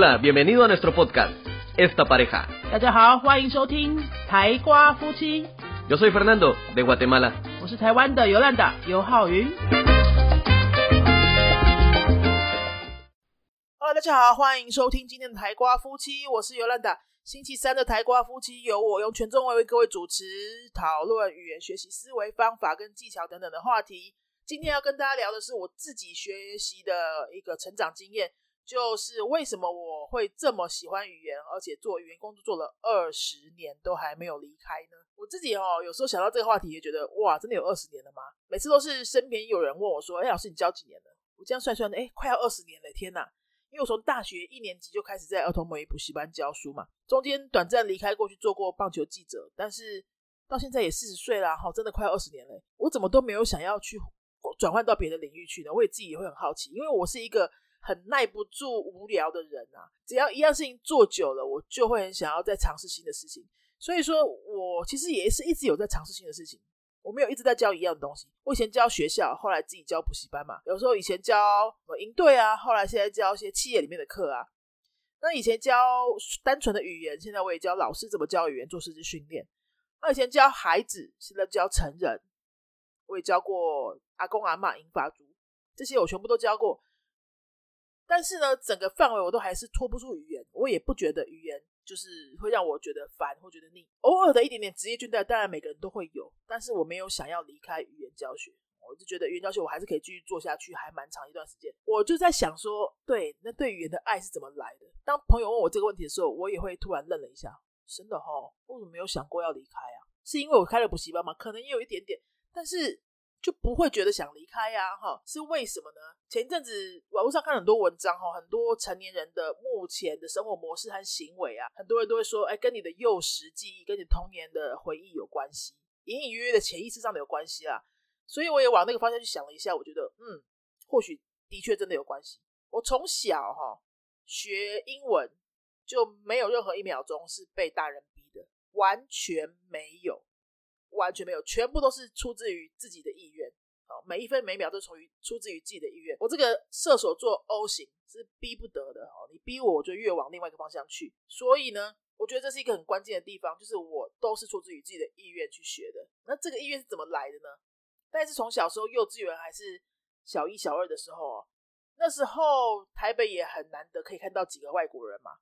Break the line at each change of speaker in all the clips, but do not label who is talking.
Hola, bienvenido a nuestro podcast, Esta Pareja.
大家好，欢迎收听台瓜夫妻
，Yo soy Fernando, de Guatemala.
我是台湾的尤兰达尤浩云。Hello，大家好，欢迎收听今天的台瓜夫妻，我是尤兰达。星期三的台瓜夫妻由我用全中文为各位主持，讨论语言学习思维方法跟技巧等等的话题。今天要跟大家聊的是我自己学习的一个成长经验，就是为什么我会这么喜欢语言，而且做语言工作做了二十年都还没有离开呢？我自己哦，有时候想到这个话题，也觉得哇，真的有二十年了吗？每次都是身边有人问我说：“哎，老师，你教几年了？”我这样算算，哎，快要二十年了，天哪！因为我从大学一年级就开始在儿童美语补习班教书嘛，中间短暂离开过去做过棒球记者，但是到现在也四十岁啦，哈，真的快要二十年了，我怎么都没有想要去转换到别的领域去呢？我也自己也会很好奇，因为我是一个很耐不住无聊的人啊，只要一样事情做久了，我就会很想要再尝试新的事情。所以说我其实也是一直有在尝试新的事情，我没有一直在教一样的东西。我以前教学校，后来自己教补习班嘛，有时候以前教什么营队啊，后来现在教一些企业里面的课啊。那以前教单纯的语言，现在我也教老师怎么教语言，做师资训练。那以前教孩子，现在教成人，我也教过阿公阿妈、英法族，这些我全部都教过。但是呢，整个范围我都还是脱不出语言，我也不觉得语言就是会让我觉得烦或觉得腻。偶尔的一点点职业倦怠，当然每个人都会有，但是我没有想要离开语言教学，我就觉得语言教学我还是可以继续做下去，还蛮长一段时间。我就在想说，对，那对语言的爱是怎么来的？当朋友问我这个问题的时候，我也会突然愣了一下，真的哈，为什么没有想过要离开啊？是因为我开了补习班吗？可能也有一点点，但是。就不会觉得想离开呀，哈，是为什么呢？前一阵子网络上看很多文章，哈，很多成年人的目前的生活模式和行为啊，很多人都会说，哎，跟你的幼时记忆、跟你童年的回忆有关系，隐隐约约的潜意识上的有关系啦。所以我也往那个方向去想了一下，我觉得，嗯，或许的确真的有关系。我从小哈学英文就没有任何一秒钟是被大人逼的，完全没有。完全没有，全部都是出自于自己的意愿。好，每一分每秒都从于出自于自己的意愿。我这个射手座 O 型是逼不得的哦，你逼我，我就越往另外一个方向去。所以呢，我觉得这是一个很关键的地方，就是我都是出自于自己的意愿去学的。那这个意愿是怎么来的呢？但是从小时候幼稚园还是小一、小二的时候哦，那时候台北也很难得可以看到几个外国人嘛，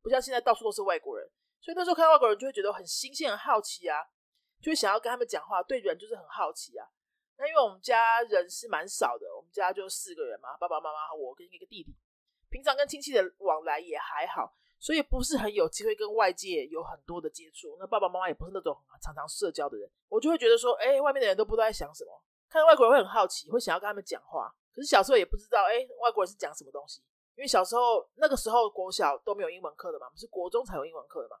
不像现在到处都是外国人，所以那时候看到外国人就会觉得很新鲜、很好奇啊。就想要跟他们讲话，对人就是很好奇啊。那因为我们家人是蛮少的，我们家就四个人嘛，爸爸妈妈和我跟一个弟弟。平常跟亲戚的往来也还好，所以不是很有机会跟外界有很多的接触。那爸爸妈妈也不是那种常常社交的人，我就会觉得说，哎，外面的人都不知道在想什么。看到外国人会很好奇，会想要跟他们讲话。可是小时候也不知道，哎，外国人是讲什么东西。因为小时候那个时候国小都没有英文课的嘛，是国中才有英文课的嘛。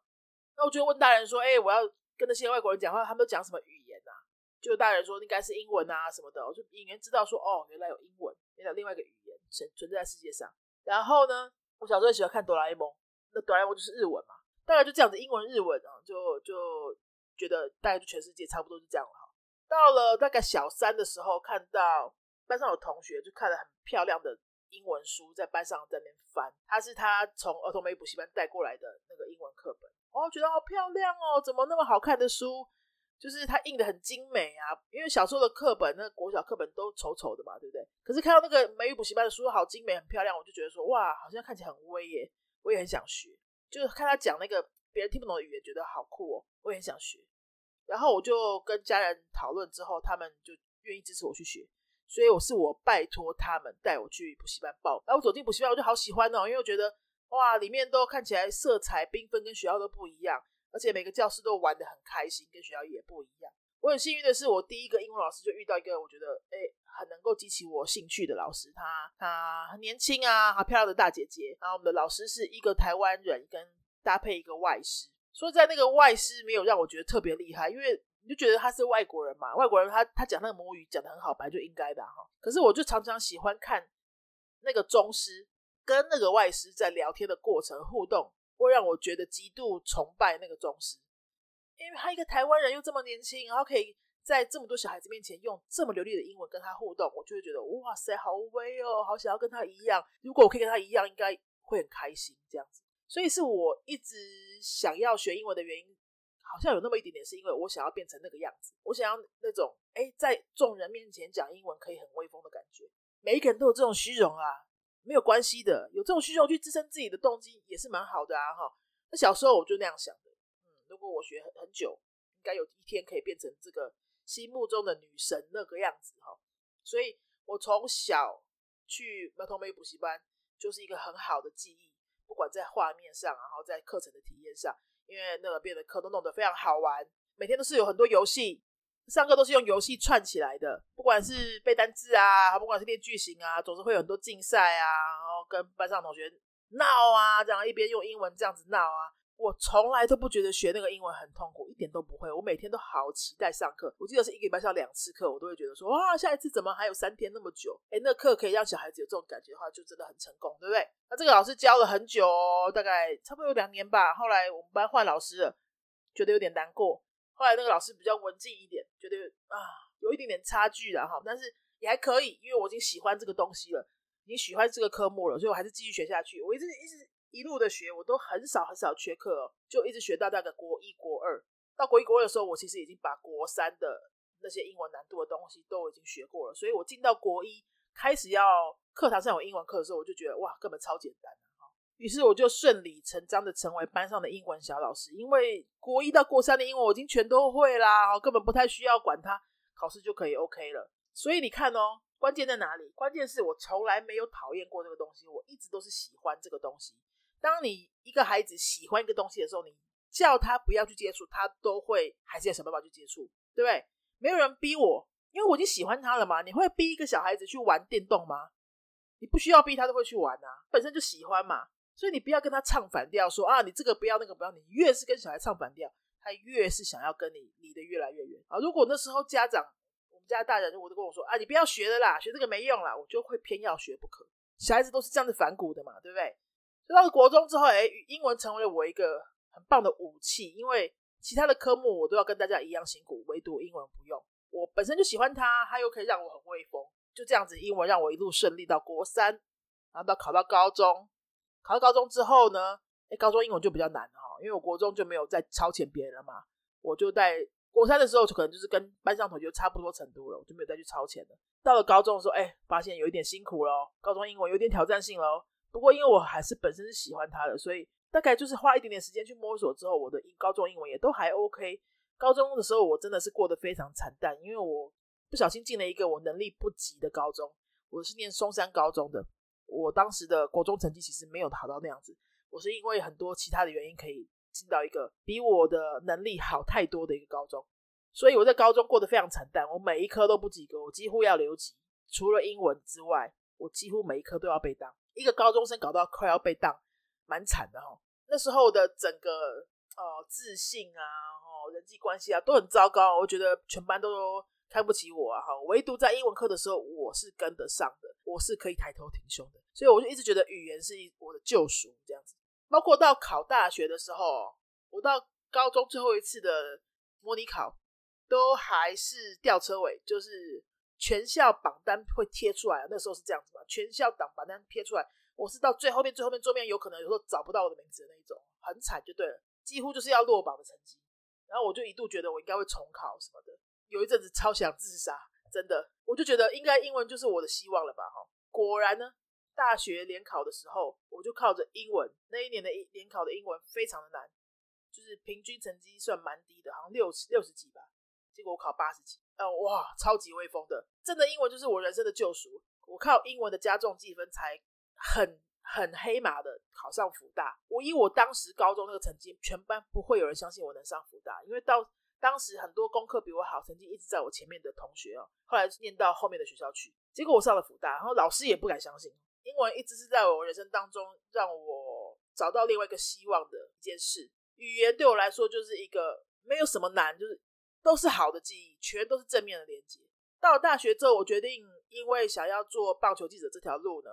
那我就问大人说，哎，我要。跟那些外国人讲话，他们都讲什么语言啊？就大人说应该是英文啊什么的，我就隐约知道说哦，原来有英文，原来有另外一个语言存存在世界上。然后呢，我小时候喜欢看哆啦 A 梦，那哆啦 A 梦就是日文嘛，大概就这样子，英文日文啊，就就觉得大概就全世界差不多是这样了哈。到了大概小三的时候，看到班上有同学就看了很漂亮的英文书，在班上在那边翻，他是他从儿童美语补习班带过来的那个英文课本。哦，觉得好漂亮哦！怎么那么好看的书？就是它印的很精美啊。因为小时候的课本，那国小课本都丑丑的嘛，对不对？可是看到那个美语补习班的书，好精美、很漂亮，我就觉得说，哇，好像看起来很威耶！我也很想学。就是看他讲那个别人听不懂的语言，觉得好酷哦，我也很想学。然后我就跟家人讨论之后，他们就愿意支持我去学。所以我是我拜托他们带我去补习班报。然后我走进补习班，我就好喜欢哦，因为我觉得。哇，里面都看起来色彩缤纷，跟学校都不一样，而且每个教室都玩的很开心，跟学校也不一样。我很幸运的是，我第一个英文老师就遇到一个我觉得哎很能够激起我兴趣的老师，他他很年轻啊，好漂亮的大姐姐。然后我们的老师是一个台湾人，跟搭配一个外师。说在那个外师没有让我觉得特别厉害，因为你就觉得他是外国人嘛，外国人他他讲那个母语讲的很好，本来就应该的哈。可是我就常常喜欢看那个中师。跟那个外师在聊天的过程互动，会让我觉得极度崇拜那个宗师，因为他一个台湾人又这么年轻，然后可以在这么多小孩子面前用这么流利的英文跟他互动，我就会觉得哇塞，好威哦，好想要跟他一样。如果我可以跟他一样，应该会很开心这样子。所以是我一直想要学英文的原因，好像有那么一点点，是因为我想要变成那个样子，我想要那种哎，在众人面前讲英文可以很威风的感觉。每一个人都有这种虚荣啊，没有关系的，有这种需求去支撑自己的动机也是蛮好的啊哈。那小时候我就那样想的，嗯，如果我学很很久，应该有一天可以变成这个心目中的女神那个样子哈。所以我从小去儿童美语补习班，就是一个很好的记忆。不管在画面上，然后在课程的体验上，因为那个变得课都弄得非常好玩，每天都是有很多游戏，上课都是用游戏串起来的。不管是背单字啊，不管是练句型啊，总是会有很多竞赛啊，然后跟班上同学闹啊，这样一边用英文这样子闹啊。我从来都不觉得学那个英文很痛苦，一点都不会。我每天都好期待上课。我记得是一个礼拜上两次课，我都会觉得说哇，下一次怎么还有三天那么久？哎，那课可以让小孩子有这种感觉的话，就真的很成功，对不对？那这个老师教了很久，大概差不多有两年吧。后来我们班换老师了，觉得有点难过。后来那个老师比较文静一点，觉得啊有一点点差距了哈，但是也还可以，因为我已经喜欢这个东西了，已经喜欢这个科目了，所以我还是继续学下去。我一直一直。一路的学，我都很少很少缺课哦，就一直学到大概国一、国二。到国一、国二的时候，我其实已经把国三的那些英文难度的东西都已经学过了。所以我进到国一，开始要课堂上有英文课的时候，我就觉得哇，根本超简单于是我就顺理成章的成为班上的英文小老师，因为国一到国三的英文我已经全都会啦，根本不太需要管它，考试就可以 OK 了。所以你看哦，关键在哪里？关键是我从来没有讨厌过这个东西，我一直都是喜欢这个东西。当你一个孩子喜欢一个东西的时候，你叫他不要去接触，他都会还是要想办法去接触，对不对？没有人逼我，因为我已经喜欢他了嘛。你会逼一个小孩子去玩电动吗？你不需要逼他都会去玩啊，本身就喜欢嘛。所以你不要跟他唱反调，说啊，你这个不要那个不要。你越是跟小孩唱反调，他越是想要跟你离得越来越远啊。如果那时候家长，我们家大人我都跟我说啊，你不要学了啦，学这个没用啦，我就会偏要学不可。小孩子都是这样子反骨的嘛，对不对？所以到了国中之后，哎，英文成为了我一个很棒的武器，因为其他的科目我都要跟大家一样辛苦，唯独英文不用。我本身就喜欢它，它又可以让我很威风，就这样子，英文让我一路顺利到国三，然后到考到高中。考到高中之后呢，哎，高中英文就比较难哈，因为我国中就没有再超前别人了嘛，我就在国三的时候就可能就是跟班上同学差不多程度了，我就没有再去超前了。到了高中的时候，哎，发现有一点辛苦了，高中英文有点挑战性了。不过，因为我还是本身是喜欢他的，所以大概就是花一点点时间去摸索之后，我的英高中英文也都还 OK。高中的时候，我真的是过得非常惨淡，因为我不小心进了一个我能力不及的高中。我是念松山高中的，我当时的国中成绩其实没有好到那样子。我是因为很多其他的原因，可以进到一个比我的能力好太多的一个高中，所以我在高中过得非常惨淡。我每一科都不及格，我几乎要留级，除了英文之外，我几乎每一科都要被当。一个高中生搞到快要被当，蛮惨的哈。那时候的整个呃自信啊，哦人际关系啊都很糟糕。我觉得全班都看不起我啊哈。唯独在英文课的时候，我是跟得上的，我是可以抬头挺胸的。所以我就一直觉得语言是我的救赎这样子。包括到考大学的时候，我到高中最后一次的模拟考，都还是吊车尾，就是。全校榜单会贴出来，那时候是这样子嘛？全校榜榜单贴出来，我是到最后面最后面桌面，有可能有时候找不到我的名字的那一种，很惨就对了，几乎就是要落榜的成绩。然后我就一度觉得我应该会重考什么的，有一阵子超想自杀，真的，我就觉得应该英文就是我的希望了吧？哈，果然呢，大学联考的时候，我就靠着英文，那一年的联考的英文非常的难，就是平均成绩算蛮低的，好像六六十几吧。结果我考八十几，呃，哇，超级威风的，真的英文就是我人生的救赎。我靠英文的加重计分才很很黑马的考上福大。我以我当时高中那个成绩，全班不会有人相信我能上福大，因为到当时很多功课比我好，成绩一直在我前面的同学哦，后来念到后面的学校去。结果我上了福大，然后老师也不敢相信。英文一直是在我人生当中让我找到另外一个希望的一件事。语言对我来说就是一个没有什么难，就是。都是好的记忆，全都是正面的连接。到了大学之后，我决定，因为想要做棒球记者这条路呢，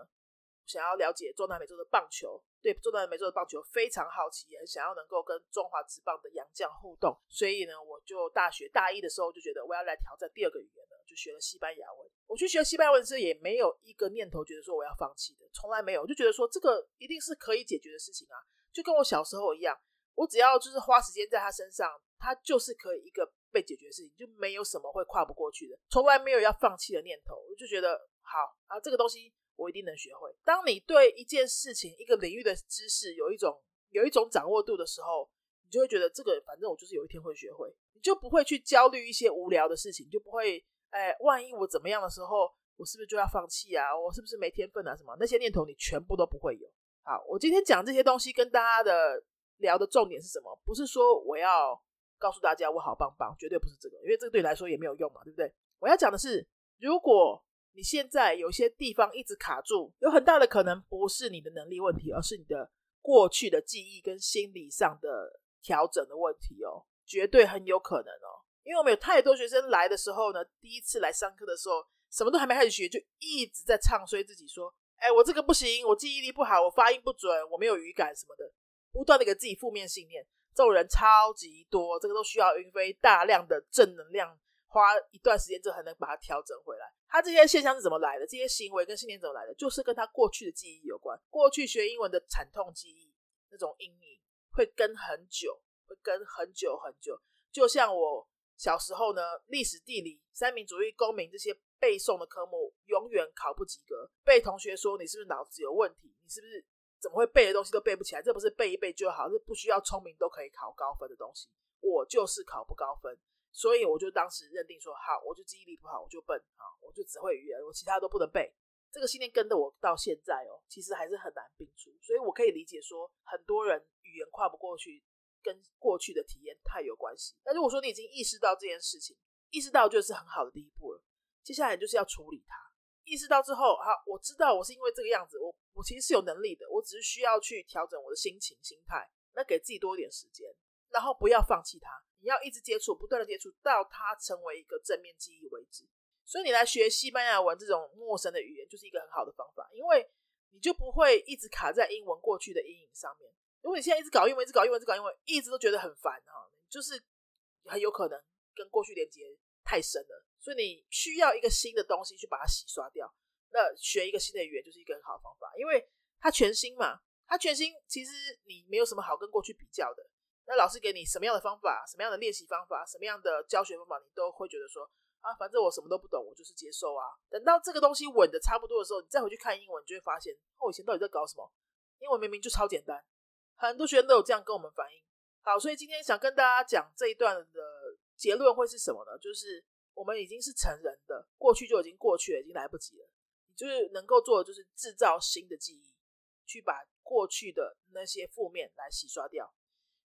想要了解中南美洲的棒球，对中南美洲的棒球非常好奇，也很想要能够跟中华职棒的洋将互动。所以呢，我就大学大一的时候就觉得我要来挑战第二个语言了，就学了西班牙文。我去学西班牙文时也没有一个念头觉得说我要放弃的，从来没有，就觉得说这个一定是可以解决的事情啊，就跟我小时候一样，我只要就是花时间在他身上，他就是可以一个被解决的事情，就没有什么会跨不过去的，从来没有要放弃的念头。我就觉得好啊，这个东西。我一定能学会。当你对一件事情、一个领域的知识有一种有一种掌握度的时候，你就会觉得这个反正我就是有一天会学会，你就不会去焦虑一些无聊的事情，就不会哎，万一我怎么样的时候，我是不是就要放弃啊？我是不是没天分啊？什么那些念头你全部都不会有。好，我今天讲这些东西跟大家的聊的重点是什么？不是说我要告诉大家我好棒棒，绝对不是这个，因为这个对你来说也没有用嘛，对不对？我要讲的是，如果你现在有些地方一直卡住，有很大的可能不是你的能力问题，而是你的过去的记忆跟心理上的调整的问题哦，绝对很有可能哦。因为我们有太多学生来的时候呢，第一次来上课的时候，什么都还没开始学，就一直在唱衰自己，说：“哎，我这个不行，我记忆力不好，我发音不准，我没有语感什么的，不断的给自己负面信念。”这种人超级多，这个都需要云飞大量的正能量。花一段时间之后才能把它调整回来。他这些现象是怎么来的？这些行为跟信念怎么来的？就是跟他过去的记忆有关。过去学英文的惨痛记忆，那种阴影会跟很久，会跟很久很久。就像我小时候呢，历史、地理、三民主义、公民这些背诵的科目，永远考不及格。被同学说你是不是脑子有问题？你是不是怎么会背的东西都背不起来？这不是背一背就好，这不需要聪明都可以考高分的东西。我就是考不高分。所以我就当时认定说，好，我就记忆力不好，我就笨啊，我就只会语言，我其他都不能背。这个信念跟着我到现在哦，其实还是很难摒除。所以我可以理解说，很多人语言跨不过去，跟过去的体验太有关系。但如果说你已经意识到这件事情，意识到就是很好的第一步了。接下来就是要处理它。意识到之后，好，我知道我是因为这个样子，我我其实是有能力的，我只是需要去调整我的心情、心态，那给自己多一点时间，然后不要放弃它。你要一直接触，不断的接触，到它成为一个正面记忆为止。所以你来学西班牙文这种陌生的语言，就是一个很好的方法，因为你就不会一直卡在英文过去的阴影上面。如果你现在一直搞英文，一直搞英文，一直搞英文，一直都觉得很烦哈，就是很有可能跟过去连接太深了。所以你需要一个新的东西去把它洗刷掉。那学一个新的语言就是一个很好的方法，因为它全新嘛，它全新，其实你没有什么好跟过去比较的。那老师给你什么样的方法，什么样的练习方法，什么样的教学方法，你都会觉得说啊，反正我什么都不懂，我就是接受啊。等到这个东西稳的差不多的时候，你再回去看英文，你就会发现我以前到底在搞什么？英文明明就超简单，很多学生都有这样跟我们反映。好，所以今天想跟大家讲这一段的结论会是什么呢？就是我们已经是成人的，过去就已经过去了，已经来不及了。你就是能够做的，就是制造新的记忆，去把过去的那些负面来洗刷掉。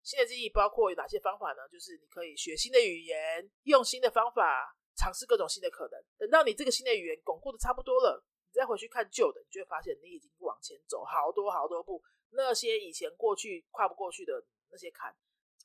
新的记忆包括有哪些方法呢？就是你可以学新的语言，用新的方法，尝试各种新的可能。等到你这个新的语言巩固的差不多了，你再回去看旧的，你就会发现你已经往前走好多好多步。那些以前过去跨不过去的那些坎，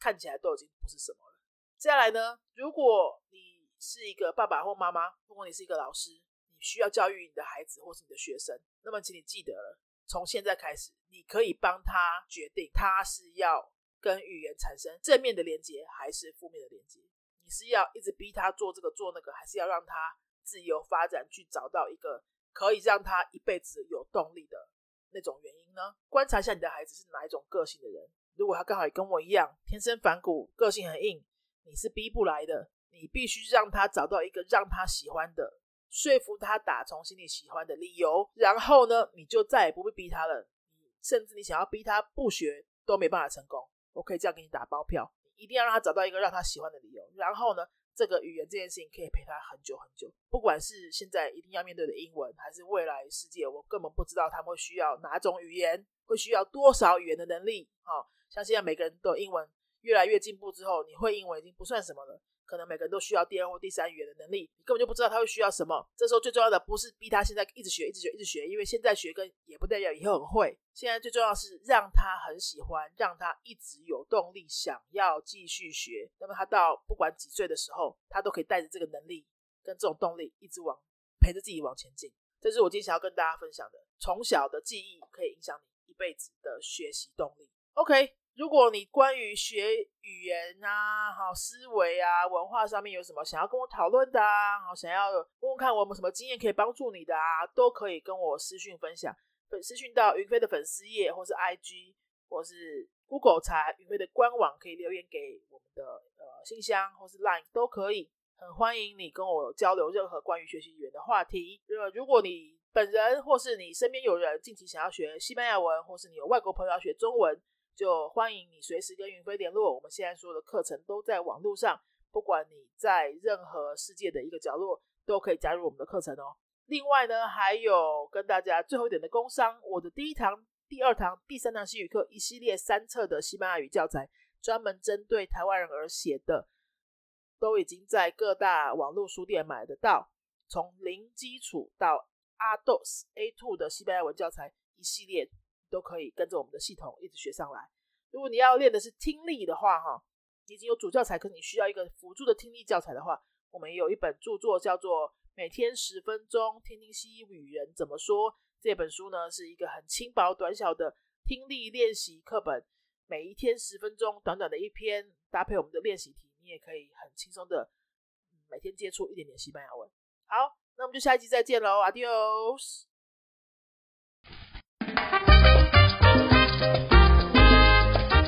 看起来都已经不是什么了。接下来呢，如果你是一个爸爸或妈妈，如果你是一个老师，你需要教育你的孩子或是你的学生，那么请你记得了，从现在开始，你可以帮他决定，他是要。跟语言产生正面的连接还是负面的连接？你是要一直逼他做这个做那个，还是要让他自由发展，去找到一个可以让他一辈子有动力的那种原因呢？观察一下你的孩子是哪一种个性的人。如果他刚好也跟我一样，天生反骨，个性很硬，你是逼不来的。你必须让他找到一个让他喜欢的，说服他打从心里喜欢的理由，然后呢，你就再也不会逼他了。你甚至你想要逼他不学，都没办法成功。我可以这样给你打包票，一定要让他找到一个让他喜欢的理由。然后呢，这个语言这件事情可以陪他很久很久。不管是现在一定要面对的英文，还是未来世界，我根本不知道他们会需要哪种语言，会需要多少语言的能力。哈，像现在每个人都英文越来越进步之后，你会英文已经不算什么了。可能每个人都需要第二或第三语言的能力，你根本就不知道他会需要什么。这时候最重要的不是逼他现在一直学、一直学、一直学，因为现在学跟也不代表以后很会。现在最重要是让他很喜欢，让他一直有动力想要继续学。那么他到不管几岁的时候，他都可以带着这个能力跟这种动力一直往陪着自己往前进。这是我今天想要跟大家分享的。从小的记忆可以影响你一辈子的学习动力。OK，如果你关于学语言啊、好思维啊、文化上面有什么想要跟我讨论的啊，好想要问问看我有什么经验可以帮助你的啊，都可以跟我私讯分享。粉私讯到云飞的粉丝页，或是 IG，或是 Google 查云飞的官网，可以留言给我们的呃信箱或是 Line 都可以。很欢迎你跟我交流任何关于学习语言的话题。呃，如果你本人或是你身边有人近期想要学西班牙文，或是你有外国朋友要学中文，就欢迎你随时跟云飞联络。我们现在所有的课程都在网络上，不管你在任何世界的一个角落，都可以加入我们的课程哦。另外呢，还有跟大家最后一点的工商，我的第一堂、第二堂、第三堂西语课一系列三册的西班牙语教材，专门针对台湾人而写的，都已经在各大网络书店买得到。从零基础到 A dos A two 的西班牙文教材一系列，都可以跟着我们的系统一直学上来。如果你要练的是听力的话，哈，你已经有主教材，可你需要一个辅助的听力教材的话，我们也有一本著作叫做。每天十分钟听听西语人怎么说。这本书呢是一个很轻薄短小的听力练习课本，每一天十分钟，短短的一篇，搭配我们的练习题，你也可以很轻松的每天接触一点点西班牙文。好，那我们就下一集再见喽，Adios。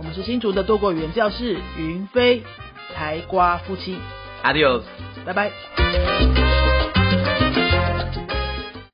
我们是新竹的多国语言教室云飞台瓜夫妻。
，Adios
拜拜。